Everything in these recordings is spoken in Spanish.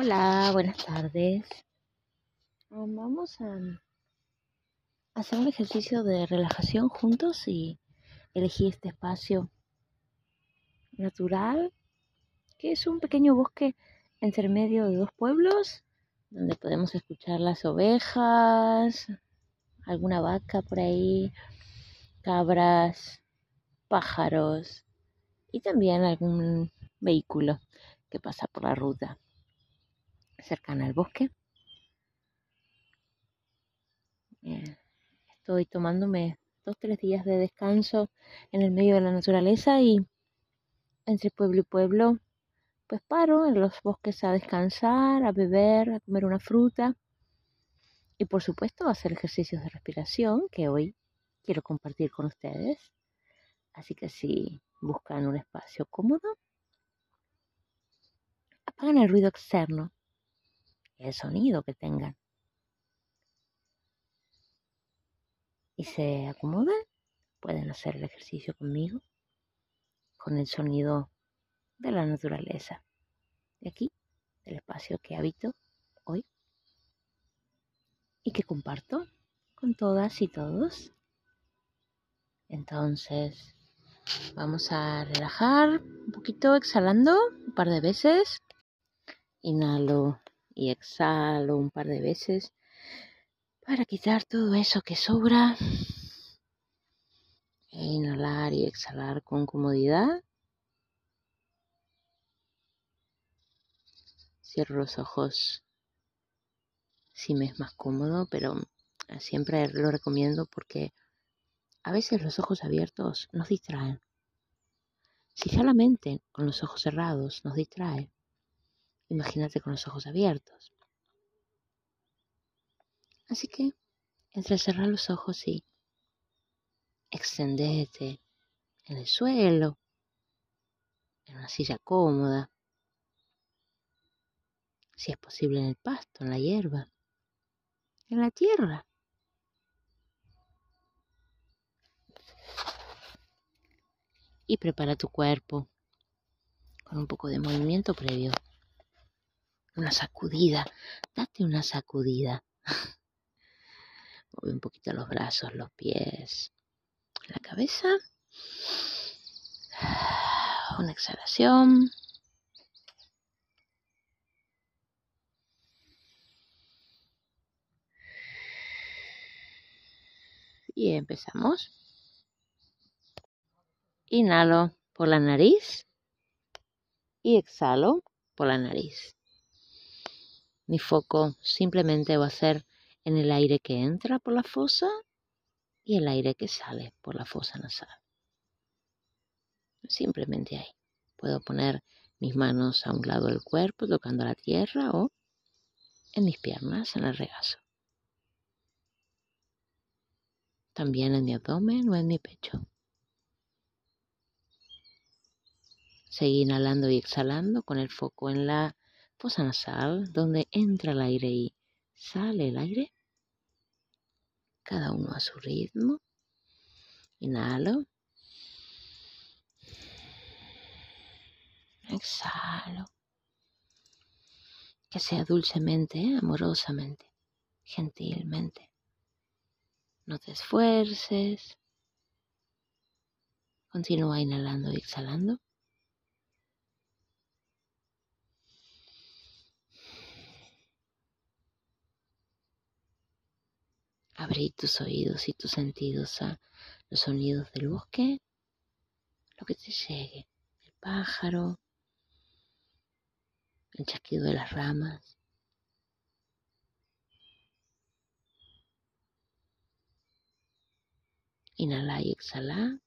Hola, buenas tardes. Um, Vamos a hacer un ejercicio de relajación juntos y elegí este espacio natural, que es un pequeño bosque entre medio de dos pueblos, donde podemos escuchar las ovejas, alguna vaca por ahí, cabras, pájaros y también algún vehículo que pasa por la ruta cercana al bosque. Estoy tomándome dos, tres días de descanso en el medio de la naturaleza y entre pueblo y pueblo, pues paro en los bosques a descansar, a beber, a comer una fruta y por supuesto a hacer ejercicios de respiración que hoy quiero compartir con ustedes. Así que si buscan un espacio cómodo, apagan el ruido externo el sonido que tengan. Y se acomodan, pueden hacer el ejercicio conmigo, con el sonido de la naturaleza, de aquí, del espacio que habito hoy y que comparto con todas y todos. Entonces, vamos a relajar un poquito exhalando un par de veces. Inhalo y exhalo un par de veces para quitar todo eso que sobra. E inhalar y exhalar con comodidad. Cierro los ojos si me es más cómodo, pero siempre lo recomiendo porque a veces los ojos abiertos nos distraen. Si solamente con los ojos cerrados nos distrae, Imagínate con los ojos abiertos. Así que, entre cerrar los ojos y extendete en el suelo, en una silla cómoda, si es posible en el pasto, en la hierba, en la tierra. Y prepara tu cuerpo con un poco de movimiento previo una sacudida, date una sacudida. Mueve un poquito los brazos, los pies, la cabeza. Una exhalación. Y empezamos. Inhalo por la nariz y exhalo por la nariz. Mi foco simplemente va a ser en el aire que entra por la fosa y el aire que sale por la fosa nasal. Simplemente ahí. Puedo poner mis manos a un lado del cuerpo tocando la tierra o en mis piernas, en el regazo. También en mi abdomen o en mi pecho. Seguí inhalando y exhalando con el foco en la fosa nasal, donde entra el aire y sale el aire. Cada uno a su ritmo. Inhalo. Exhalo. Que sea dulcemente, amorosamente, gentilmente. No te esfuerces. Continúa inhalando y exhalando. Abrir tus oídos y tus sentidos a los sonidos del bosque, lo que te llegue, el pájaro, el chasquido de las ramas. Inhala y exhala.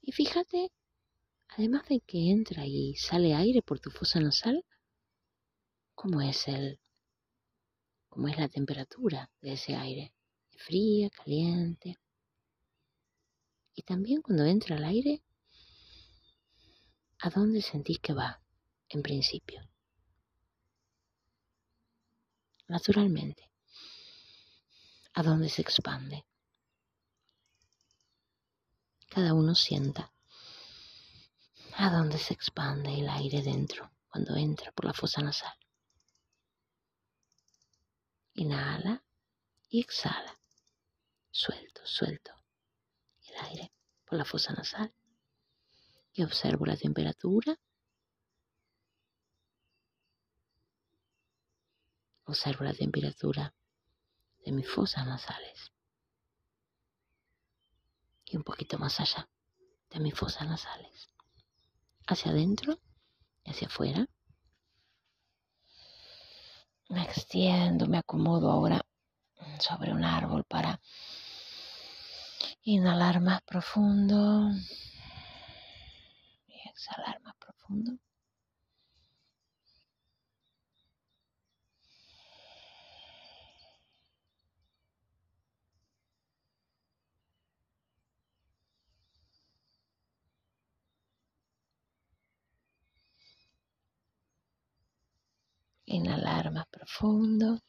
Y fíjate, además de que entra y sale aire por tu fosa nasal, cómo es el cómo es la temperatura de ese aire, fría, caliente. Y también cuando entra el aire, ¿a dónde sentís que va en principio? Naturalmente, ¿a dónde se expande? Cada uno sienta a dónde se expande el aire dentro cuando entra por la fosa nasal. Inhala y exhala. Suelto, suelto el aire por la fosa nasal. Y observo la temperatura. Observo la temperatura de mis fosas nasales. Y un poquito más allá de mis fosas nasales. Hacia adentro y hacia afuera. Me extiendo, me acomodo ahora sobre un árbol para inhalar más profundo y exhalar más profundo. Inhalar más profundo.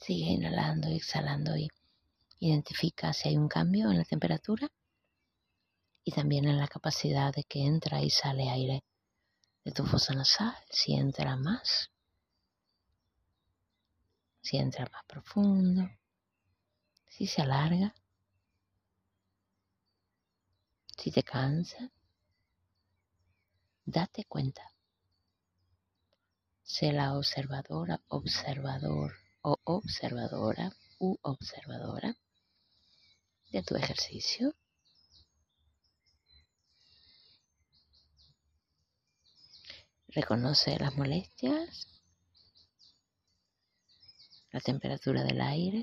Sigue inhalando y exhalando y identifica si hay un cambio en la temperatura y también en la capacidad de que entra y sale aire de tu fosa nasal, si entra más, si entra más profundo, si se alarga, si te cansa, date cuenta. Sé la observadora, observador o observadora u observadora de tu ejercicio. Reconoce las molestias, la temperatura del aire,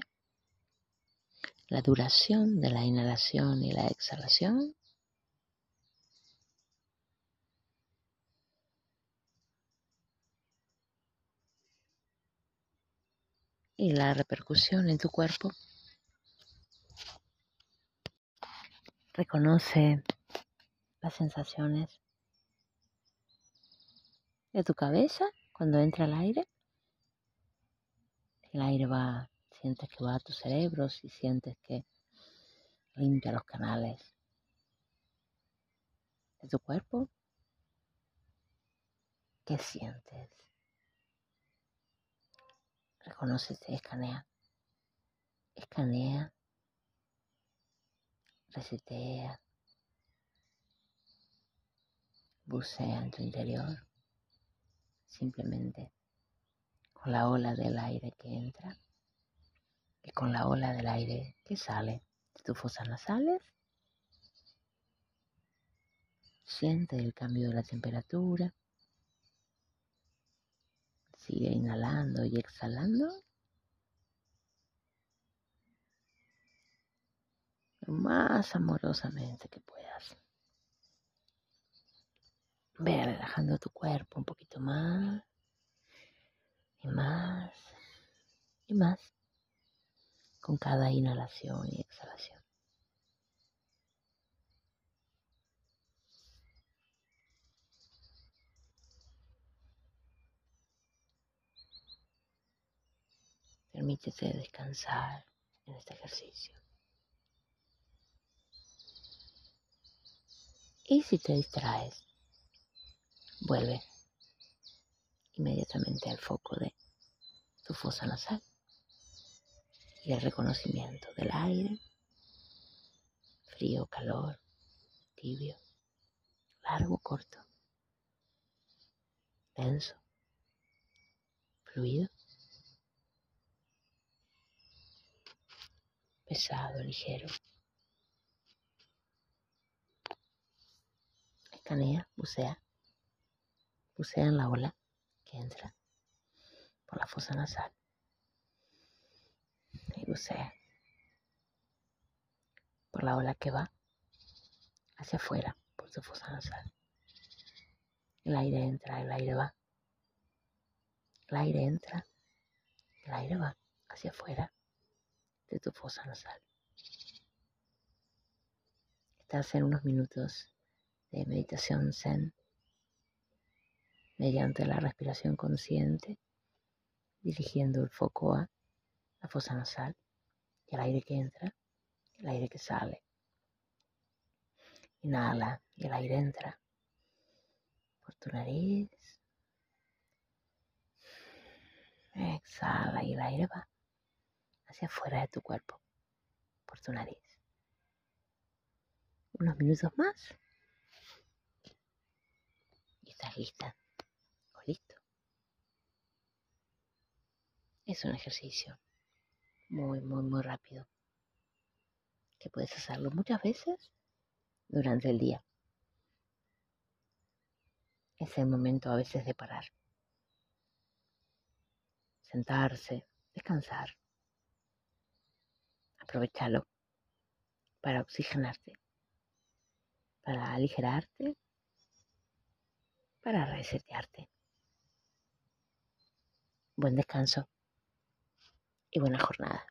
la duración de la inhalación y la exhalación. Y la repercusión en tu cuerpo. Reconoce las sensaciones de tu cabeza cuando entra el aire. El aire va, sientes que va a tu cerebro, si sientes que limpia los canales de tu cuerpo. ¿Qué sientes? Reconócete, escanea. Escanea. Resetea. Bucea en tu interior. Simplemente con la ola del aire que entra y con la ola del aire que sale de tus fosas nasales. Siente el cambio de la temperatura. Sigue inhalando y exhalando. Lo más amorosamente que puedas. Ve relajando tu cuerpo un poquito más. Y más. Y más. Con cada inhalación y exhalación. Permítete descansar en este ejercicio. Y si te distraes, vuelve inmediatamente al foco de tu fosa nasal y el reconocimiento del aire, frío, calor, tibio, largo, corto, denso, fluido. Pesado, ligero. Escanea, bucea. Bucea en la ola que entra por la fosa nasal. Y bucea por la ola que va hacia afuera por tu fosa nasal. El aire entra, el aire va. El aire entra, el aire va hacia afuera de tu fosa nasal. Estás en unos minutos de meditación zen mediante la respiración consciente, dirigiendo el foco a la fosa nasal y el aire que entra, el aire que sale. Inhala y el aire entra por tu nariz. Exhala y el aire va hacia afuera de tu cuerpo por tu nariz. Unos minutos más y estás lista o listo. Es un ejercicio muy, muy, muy rápido que puedes hacerlo muchas veces durante el día. Es el momento a veces de parar, sentarse, descansar. Aprovechalo para oxigenarte, para aligerarte, para resetearte. Buen descanso y buena jornada.